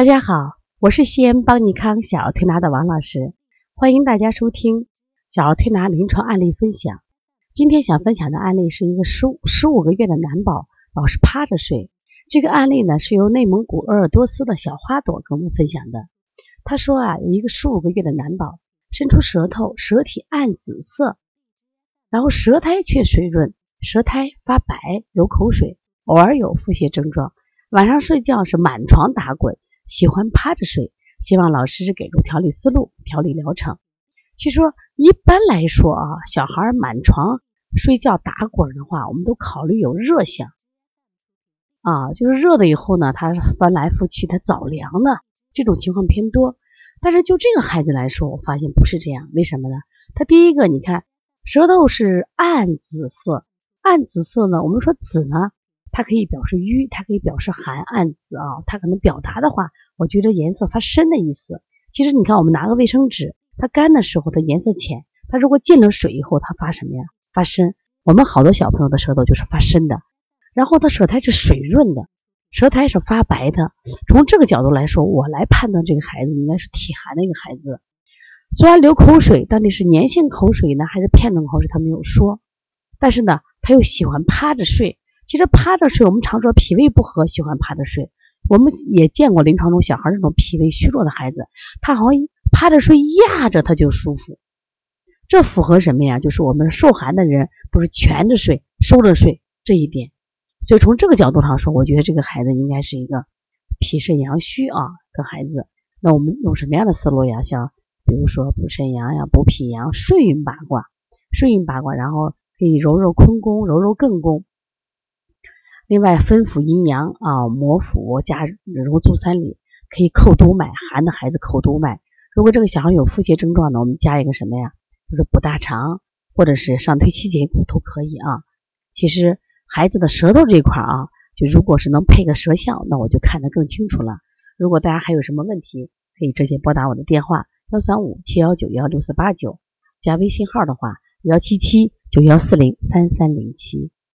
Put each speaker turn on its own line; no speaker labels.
大家好，我是西安邦尼康小儿推拿的王老师，欢迎大家收听小儿推拿临床案例分享。今天想分享的案例是一个十五十五个月的男宝老是趴着睡。这个案例呢是由内蒙古鄂尔多斯的小花朵跟我们分享的。他说啊，有一个十五个月的男宝伸出舌头，舌体暗紫色，然后舌苔却水润，舌苔发白，流口水，偶尔有腹泻症状，晚上睡觉是满床打滚。喜欢趴着睡，希望老师给出调理思路、调理疗程。其实一般来说啊，小孩满床睡觉打滚的话，我们都考虑有热象啊，就是热了以后呢，他翻来覆去，他早凉了，这种情况偏多。但是就这个孩子来说，我发现不是这样，为什么呢？他第一个，你看舌头是暗紫色，暗紫色呢，我们说紫呢。它可以表示瘀，它可以表示寒暗紫啊。它可能表达的话，我觉得颜色发深的意思。其实你看，我们拿个卫生纸，它干的时候它颜色浅，它如果进了水以后，它发什么呀？发深。我们好多小朋友的舌头就是发深的，然后他舌苔是水润的，舌苔是发白的。从这个角度来说，我来判断这个孩子应该是体寒的一个孩子。虽然流口水，到底是粘性口水呢，还是片状口水，他没有说。但是呢，他又喜欢趴着睡。其实趴着睡，我们常说脾胃不和，喜欢趴着睡。我们也见过临床中小孩这种脾胃虚弱的孩子，他好像趴着睡压着他就舒服。这符合什么呀？就是我们受寒的人不是蜷着睡、收着睡这一点。所以从这个角度上说，我觉得这个孩子应该是一个脾肾阳虚啊的孩子。那我们用什么样的思路呀？像比如说补肾阳呀、补脾阳、顺运八卦、顺运八卦，然后可以揉揉坤宫、揉揉艮宫。另外，分府阴阳啊，摩腹加揉足三里，可以扣督脉。寒的孩子扣督脉。如果这个小孩有腹泻症状呢，我们加一个什么呀？就是补大肠，或者是上推七节骨都可以啊。其实孩子的舌头这块啊，就如果是能配个舌象，那我就看得更清楚了。如果大家还有什么问题，可以直接拨打我的电话幺三五七幺九幺六四八九，加微信号的话幺七七九幺四零三三零七。